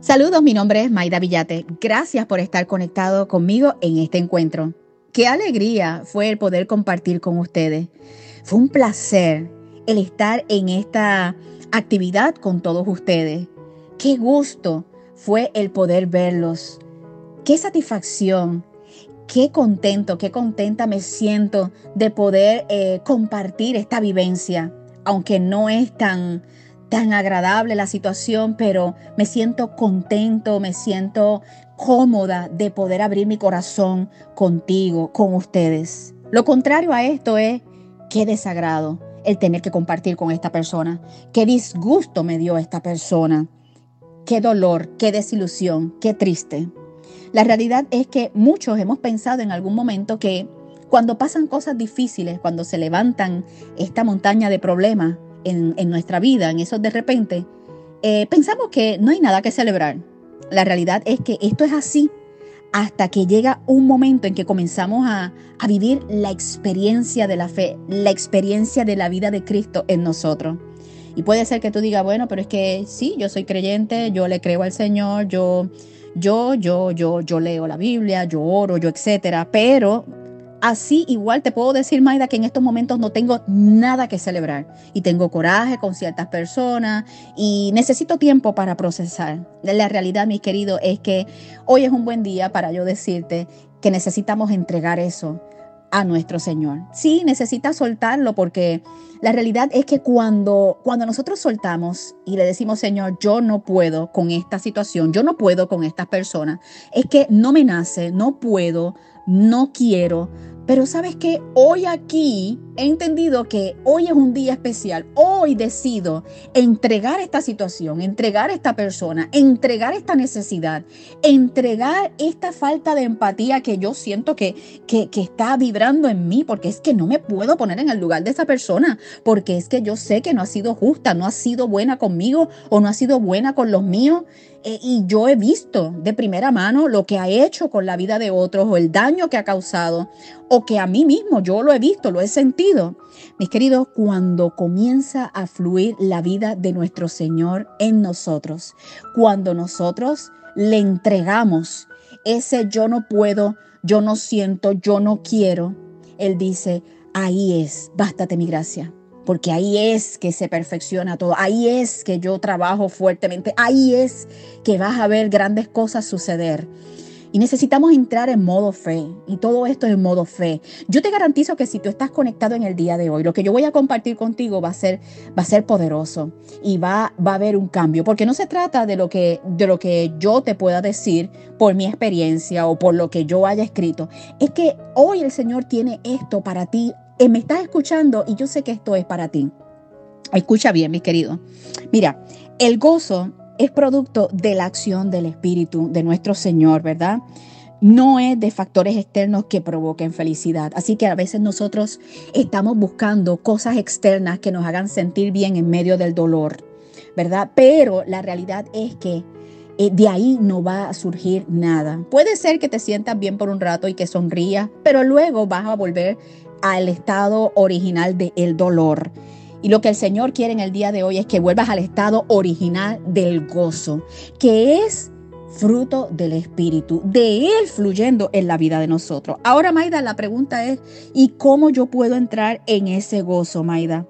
Saludos, mi nombre es Maida Villate. Gracias por estar conectado conmigo en este encuentro. Qué alegría fue el poder compartir con ustedes. Fue un placer el estar en esta actividad con todos ustedes. Qué gusto fue el poder verlos. Qué satisfacción, qué contento, qué contenta me siento de poder eh, compartir esta vivencia, aunque no es tan, tan agradable la situación, pero me siento contento, me siento cómoda de poder abrir mi corazón contigo, con ustedes. Lo contrario a esto es qué desagrado el tener que compartir con esta persona, qué disgusto me dio esta persona, qué dolor, qué desilusión, qué triste. La realidad es que muchos hemos pensado en algún momento que cuando pasan cosas difíciles, cuando se levantan esta montaña de problemas en, nuestra vida, en esos de repente, eh, pensamos que no hay nada que celebrar. La realidad es que esto es así hasta que llega un momento en que comenzamos a, vivir la experiencia de la fe, la experiencia de la vida de Cristo en nosotros. Y puede ser que tú digas, bueno, pero es que sí, yo soy creyente, yo le creo al Señor, yo, yo, yo, yo, yo leo la Biblia, yo oro, yo etcétera, pero Así igual te puedo decir, Maida, que en estos momentos no tengo nada que celebrar y tengo coraje con ciertas personas y necesito tiempo para procesar. La realidad, mis queridos, es que hoy es un buen día para yo decirte que necesitamos entregar eso a nuestro Señor. Sí, necesitas soltarlo porque la realidad es que cuando, cuando nosotros soltamos y le decimos, Señor, yo no puedo con esta situación, yo no puedo con estas personas, es que no me nace, no puedo, no quiero, pero sabes que hoy aquí he entendido que hoy es un día especial. Hoy decido entregar esta situación, entregar esta persona, entregar esta necesidad, entregar esta falta de empatía que yo siento que, que, que está vibrando en mí, porque es que no me puedo poner en el lugar de esa persona, porque es que yo sé que no ha sido justa, no ha sido buena conmigo o no ha sido buena con los míos. Eh, y yo he visto de primera mano lo que ha hecho con la vida de otros o el daño que ha causado o que a mí mismo yo lo he visto, lo he sentido. Mis queridos, cuando comienza a fluir la vida de nuestro Señor en nosotros, cuando nosotros le entregamos ese yo no puedo, yo no siento, yo no quiero, Él dice, ahí es, bástate mi gracia porque ahí es que se perfecciona todo, ahí es que yo trabajo fuertemente, ahí es que vas a ver grandes cosas suceder. Y necesitamos entrar en modo fe. Y todo esto es en modo fe. Yo te garantizo que si tú estás conectado en el día de hoy, lo que yo voy a compartir contigo va a ser, va a ser poderoso. Y va, va a haber un cambio. Porque no se trata de lo, que, de lo que yo te pueda decir por mi experiencia o por lo que yo haya escrito. Es que hoy el Señor tiene esto para ti eh, me estás escuchando y yo sé que esto es para ti. Escucha bien, mis queridos. Mira, el gozo es producto de la acción del Espíritu de nuestro Señor, ¿verdad? No es de factores externos que provoquen felicidad. Así que a veces nosotros estamos buscando cosas externas que nos hagan sentir bien en medio del dolor, ¿verdad? Pero la realidad es que eh, de ahí no va a surgir nada. Puede ser que te sientas bien por un rato y que sonrías, pero luego vas a volver al estado original del dolor. Y lo que el Señor quiere en el día de hoy es que vuelvas al estado original del gozo, que es fruto del Espíritu, de Él fluyendo en la vida de nosotros. Ahora, Maida, la pregunta es, ¿y cómo yo puedo entrar en ese gozo, Maida?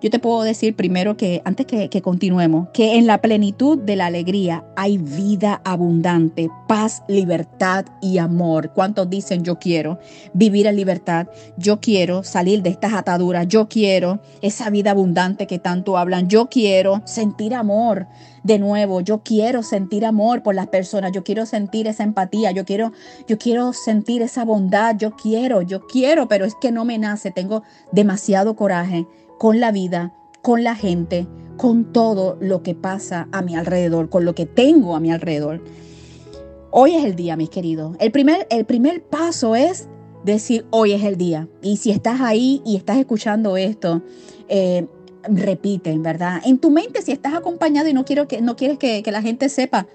Yo te puedo decir primero que, antes que, que, continuemos, que en la plenitud de la alegría hay vida abundante, paz, libertad y amor. ¿Cuántos dicen yo quiero vivir en libertad? Yo quiero salir de estas ataduras. Yo quiero esa vida abundante que tanto hablan. Yo quiero sentir amor de nuevo. Yo quiero sentir amor por las personas. Yo quiero sentir esa empatía. Yo quiero, yo quiero sentir esa bondad. Yo quiero, yo quiero, pero es que no me nace. Tengo demasiado coraje con la vida, con la gente, con todo lo que pasa a mi alrededor, con lo que tengo a mi alrededor. Hoy es el día, mis queridos. El primer, el primer paso es decir, hoy es el día. Y si estás ahí y estás escuchando esto, eh, repite, ¿verdad? En tu mente, si estás acompañado y no, quiero que, no quieres que, que la gente sepa,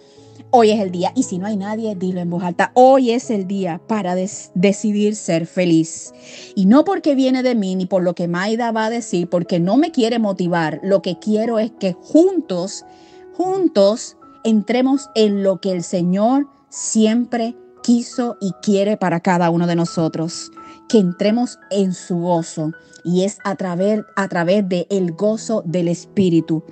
Hoy es el día. Y si no hay nadie, dilo en voz alta. Hoy es el día para decidir ser feliz. Y no porque viene de mí ni por lo que Maida va a decir, porque no me quiere motivar. Lo que quiero es que juntos, juntos, entremos en lo que el Señor siempre quiso y quiere para cada uno de nosotros. Que entremos en su gozo y es a través, a través de el gozo del Espíritu.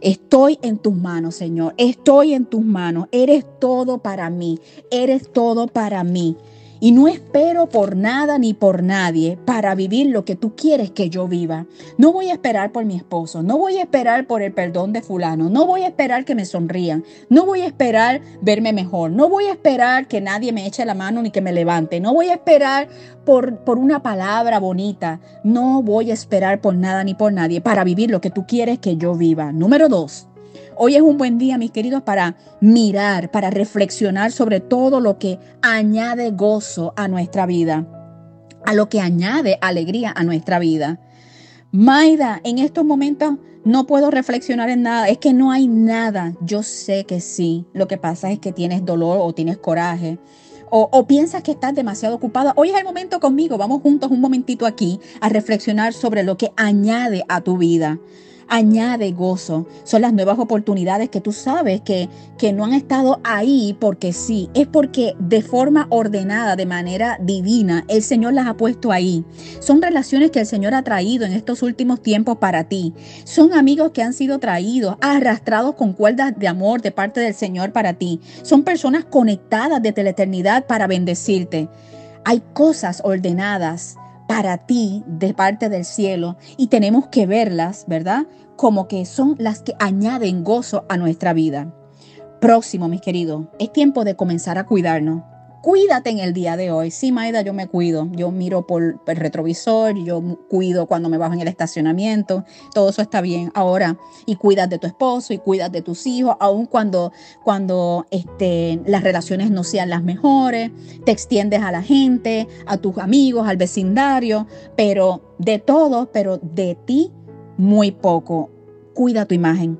Estoy en tus manos, Señor. Estoy en tus manos. Eres todo para mí. Eres todo para mí. Y no espero por nada ni por nadie para vivir lo que tú quieres que yo viva. No voy a esperar por mi esposo, no voy a esperar por el perdón de fulano, no voy a esperar que me sonrían, no voy a esperar verme mejor, no voy a esperar que nadie me eche la mano ni que me levante, no voy a esperar por, por una palabra bonita, no voy a esperar por nada ni por nadie para vivir lo que tú quieres que yo viva. Número dos, Hoy es un buen día, mis queridos, para mirar, para reflexionar sobre todo lo que añade gozo a nuestra vida, a lo que añade alegría a nuestra vida. Maida, en estos momentos no puedo reflexionar en nada, es que no hay nada. Yo sé que sí, lo que pasa es que tienes dolor o tienes coraje. O, piensas que estás demasiado ocupada, hoy es el momento conmigo, vamos juntos un momentito aquí a reflexionar sobre lo que añade a tu vida añade gozo. Son las nuevas oportunidades que tú sabes que, que no han estado ahí porque sí, es porque de forma ordenada, de manera divina, el Señor las ha puesto ahí. Son relaciones que el Señor ha traído en estos últimos tiempos para ti. Son amigos que han sido traídos, arrastrados con cuerdas de amor de parte del Señor para ti. Son personas conectadas desde la eternidad para bendecirte. Hay cosas ordenadas para ti de parte del cielo y tenemos que verlas, ¿verdad? Como que son las que añaden gozo a nuestra vida. Próximo, mis queridos, es tiempo de comenzar a cuidarnos cuídate en el día de hoy. Sí, Maida, yo me cuido. Yo miro por el retrovisor, yo cuido cuando me bajo en el estacionamiento. Todo eso está bien. Ahora, y cuidas de tu esposo y cuidas de tus hijos, aun cuando, cuando este, las relaciones no sean las mejores. Te extiendes a la gente, a tus amigos, al vecindario, pero de todo, pero de ti muy poco. Cuida tu imagen,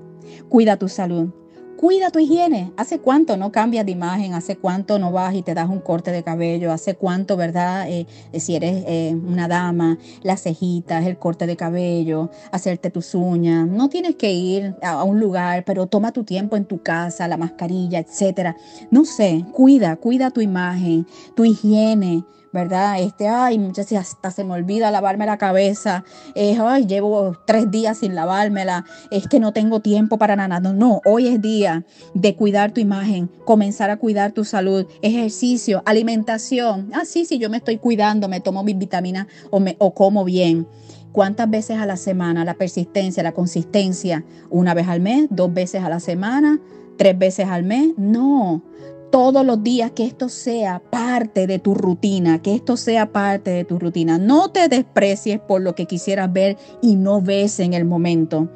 cuida tu salud, Cuida tu higiene. ¿Hace cuánto no cambias de imagen? ¿Hace cuánto no vas y te das un corte de cabello? ¿Hace cuánto, verdad? Eh, eh, si eres eh, una dama, las cejitas, el corte de cabello, hacerte tus uñas. No tienes que ir a, un lugar, pero toma tu tiempo en tu casa, la mascarilla, etcétera. No sé, cuida, cuida tu imagen, tu higiene. ¿Verdad? Este, ay, muchas veces hasta se me olvida lavarme la cabeza, ay, llevo tres días sin lavármela, es que no tengo tiempo para nada. No, no, hoy es día de cuidar tu imagen, comenzar a cuidar tu salud, ejercicio, alimentación. Ah, sí, sí, yo me estoy cuidando, me tomo mis vitaminas o, me, o como bien. ¿Cuántas veces a la semana? La persistencia, la consistencia. Una vez al mes, dos veces a la semana, tres veces al mes. No, todos los días, que esto sea parte de tu rutina, que esto sea parte de tu rutina. No te desprecies por lo que quisieras ver y no ves en el momento.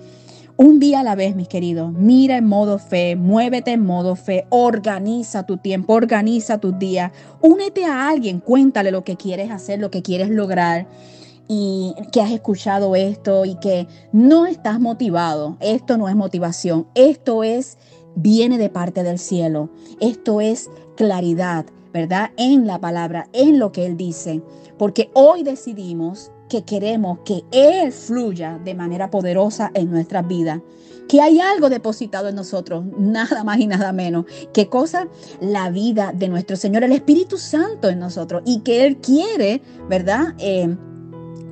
Un día a la vez, mis queridos, mira en modo fe, muévete en modo fe, organiza tu tiempo, organiza tus días, únete a alguien, cuéntale lo que quieres hacer, lo que quieres lograr y que has escuchado esto y que no estás motivado. Esto no es motivación, esto es viene de parte del cielo. Esto es claridad, ¿verdad? En la palabra, en lo que Él dice. Porque hoy decidimos que queremos que Él fluya de manera poderosa en nuestras vidas. Que hay algo depositado en nosotros, nada más y nada menos. ¿Qué cosa? La vida de nuestro Señor, el Espíritu Santo en nosotros. Y que Él quiere, ¿verdad? Eh,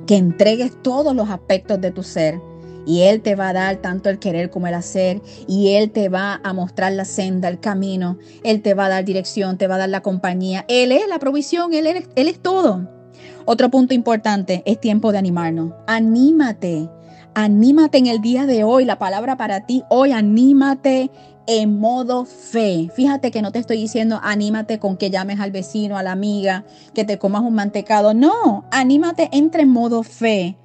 que entregues todos los aspectos de tu ser y Él te va a dar tanto el querer como el hacer. Y Él te va a mostrar la senda, el camino. Él te va a dar dirección, te va a dar la compañía. Él es la provisión, Él es, él es todo. Otro punto importante, es tiempo de animarnos. Anímate, anímate en el día de hoy. La palabra para ti hoy, anímate en modo fe. Fíjate que no te estoy diciendo anímate con que llames al vecino, a la amiga, que te comas un mantecado. No, anímate, entre en modo fe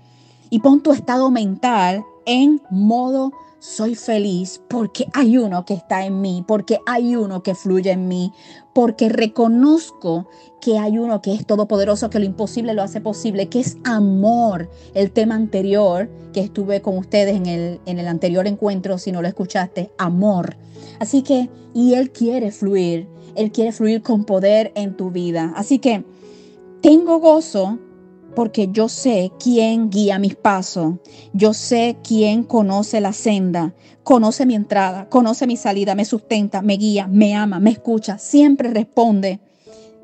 y pon tu estado mental en modo soy feliz porque hay uno que está en mí, porque hay uno que fluye en mí, porque reconozco que hay uno que es todopoderoso, que lo imposible lo hace posible, que es amor. El tema anterior que estuve con ustedes en el, en el anterior encuentro, si no lo escuchaste, amor. Así que, y Él quiere fluir, Él quiere fluir con poder en tu vida. Así que, tengo gozo porque yo sé quién guía mis pasos, yo sé quién conoce la senda, conoce mi entrada, conoce mi salida, me sustenta, me guía, me ama, me escucha, siempre responde.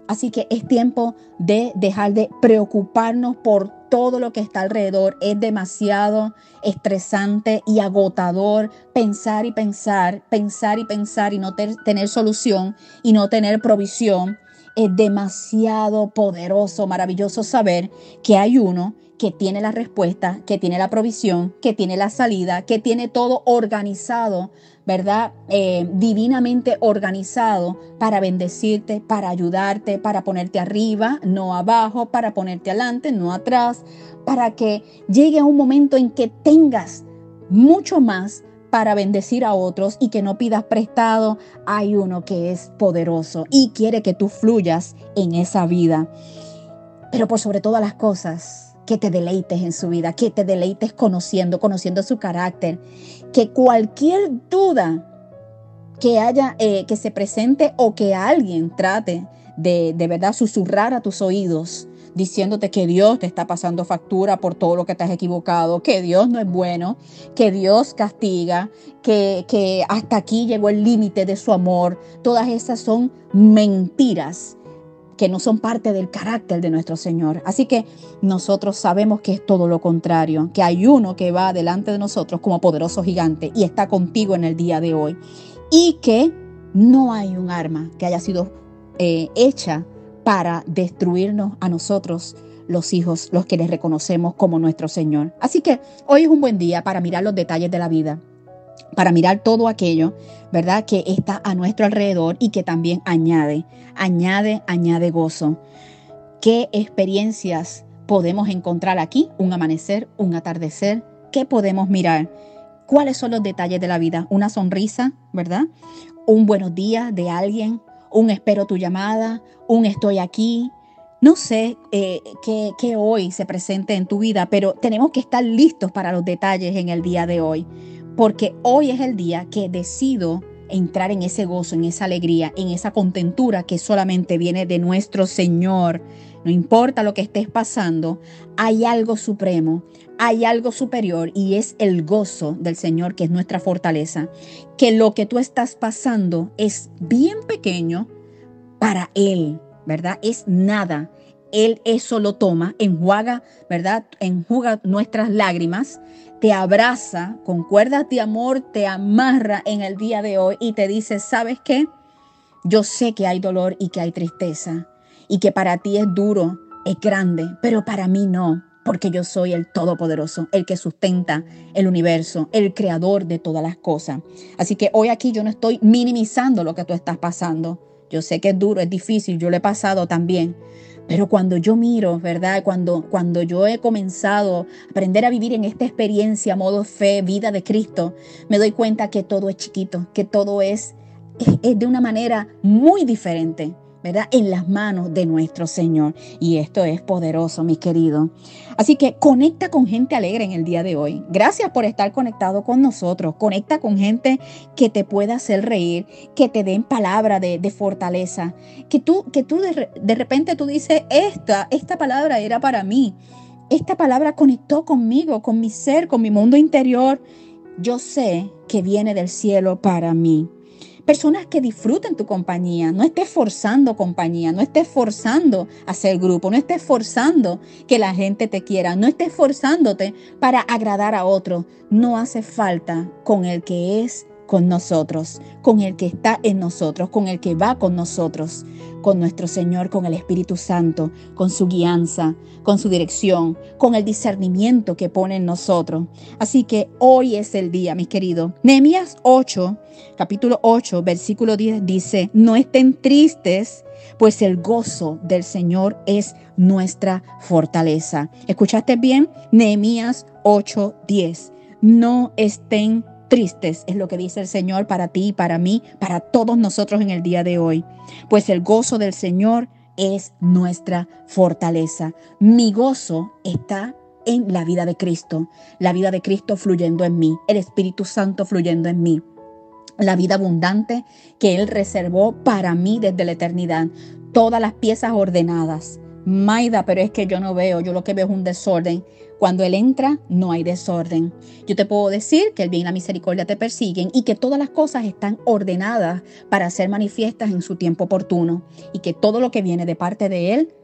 Así que es tiempo de dejar de preocuparnos por todo lo que está alrededor. Es demasiado estresante y agotador pensar y pensar, pensar y pensar y no tener solución y no tener provisión es demasiado poderoso, maravilloso saber que hay uno que tiene la respuesta, que tiene la provisión, que tiene la salida, que tiene todo organizado, ¿verdad? Eh, divinamente organizado para bendecirte, para ayudarte, para ponerte arriba, no abajo, para ponerte adelante, no atrás, para que llegue a un momento en que tengas mucho más para bendecir a otros y que no pidas prestado, hay uno que es poderoso y quiere que tú fluyas en esa vida. Pero por sobre todas las cosas, que te deleites en su vida, que te deleites conociendo, conociendo su carácter, que cualquier duda que haya, eh, que se presente o que alguien trate de, de verdad susurrar a tus oídos, diciéndote que Dios te está pasando factura por todo lo que te has equivocado, que Dios no es bueno, que Dios castiga, que, que hasta aquí llegó el límite de su amor. Todas esas son mentiras que no son parte del carácter de nuestro Señor. Así que nosotros sabemos que es todo lo contrario, que hay uno que va delante de nosotros como poderoso gigante y está contigo en el día de hoy. Y que no hay un arma que haya sido eh, hecha para destruirnos a nosotros, los hijos, los que les reconocemos como nuestro Señor. Así que hoy es un buen día para mirar los detalles de la vida, para mirar todo aquello, ¿verdad? Que está a nuestro alrededor y que también añade, añade, añade gozo. ¿Qué experiencias podemos encontrar aquí? Un amanecer, un atardecer. ¿Qué podemos mirar? ¿Cuáles son los detalles de la vida? Una sonrisa, ¿verdad? Un buenos días de alguien, un espero tu llamada, un estoy aquí. No sé eh, qué, hoy se presente en tu vida, pero tenemos que estar listos para los detalles en el día de hoy, porque hoy es el día que decido entrar en ese gozo, en esa alegría, en esa contentura que solamente viene de nuestro Señor. No importa lo que estés pasando, hay algo supremo, hay algo superior y es el gozo del Señor que es nuestra fortaleza. Que lo que tú estás pasando es bien pequeño para Él, ¿verdad? Es nada. Él eso lo toma, enjuaga, ¿verdad? Enjuga nuestras lágrimas, te abraza con cuerdas de amor, te amarra en el día de hoy y te dice, ¿sabes qué? Yo sé que hay dolor y que hay tristeza y que para ti es duro, es grande, pero para mí no porque yo soy el Todopoderoso, el que sustenta el universo, el creador de todas las cosas. Así que hoy aquí yo no estoy minimizando lo que tú estás pasando. Yo sé que es duro, es difícil, yo lo he pasado también. Pero cuando yo miro, ¿verdad? Cuando, cuando yo he comenzado a aprender a vivir en esta experiencia, modo fe, vida de Cristo, me doy cuenta que todo es chiquito, que todo es, es de una manera muy diferente. En las manos de nuestro Señor. Y esto es poderoso, mi querido. Así que conecta con gente alegre en el día de hoy. Gracias por estar conectado con nosotros. Conecta con gente que te pueda hacer reír, que te den palabra de, fortaleza. Que tú, que tú de, de repente tú dices, esta, esta palabra era para mí. Esta palabra conectó conmigo, con mi ser, con mi mundo interior. Yo sé que viene del cielo para mí. Personas que disfruten tu compañía. No estés forzando compañía, no estés forzando hacer grupo, no estés forzando que la gente te quiera, no estés forzándote para agradar a otro. No hace falta con el que es con nosotros, con el que está en nosotros, con el que va con nosotros, con nuestro Señor, con el Espíritu Santo, con su guianza, con su dirección, con el discernimiento que pone en nosotros. Así que hoy es el día, mis queridos. Nehemías 8, capítulo 8, versículo 10 dice, no estén tristes, pues el gozo del Señor es nuestra fortaleza. ¿Escuchaste bien? Nehemías 8, 10. No estén tristes, es lo que dice el Señor para ti y para mí, para todos nosotros en el día de hoy. Pues el gozo del Señor es nuestra fortaleza. Mi gozo está en la vida de Cristo, la vida de Cristo fluyendo en mí, el Espíritu Santo fluyendo en mí, la vida abundante que Él reservó para mí desde la eternidad, todas las piezas ordenadas, Maida, pero es que yo no veo, yo lo que veo es un desorden. Cuando Él entra, no hay desorden. Yo te puedo decir que el bien y la misericordia te persiguen y que todas las cosas están ordenadas para ser manifiestas en su tiempo oportuno y que todo lo que viene de parte de Él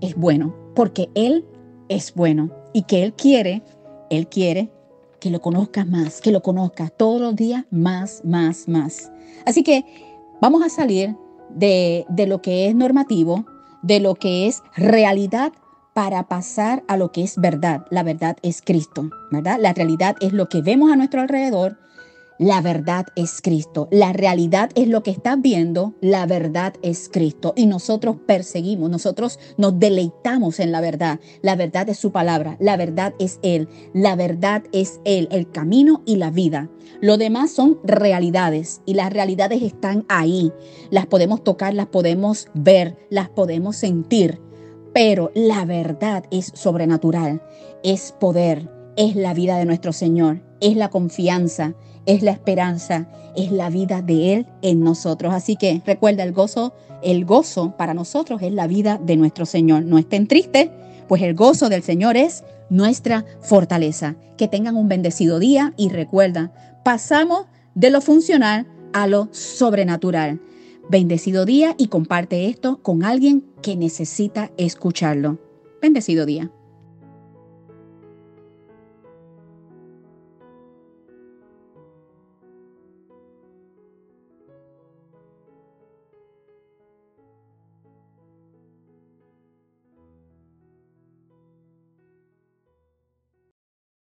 es bueno, porque Él es bueno y que Él quiere, Él quiere que lo conozcas más, que lo conozcas todos los días más, más, más. Así que vamos a salir de, de lo que es normativo, de lo que es realidad para pasar a lo que es verdad. La verdad es Cristo, ¿verdad? La realidad es lo que vemos a nuestro alrededor la verdad es Cristo. La realidad es lo que estás viendo. La verdad es Cristo. Y nosotros perseguimos, nosotros nos deleitamos en la verdad. La verdad es su palabra. La verdad es Él. La verdad es Él, el camino y la vida. Lo demás son realidades y las realidades están ahí. Las podemos tocar, las podemos ver, las podemos sentir. Pero la verdad es sobrenatural, es poder, es la vida de nuestro Señor, es la confianza, es la esperanza, es la vida de Él en nosotros. Así que recuerda el gozo, el gozo para nosotros es la vida de nuestro Señor. No estén tristes, pues el gozo del Señor es nuestra fortaleza. Que tengan un bendecido día y recuerda, pasamos de lo funcional a lo sobrenatural. Bendecido día y comparte esto con alguien que necesita escucharlo. Bendecido día.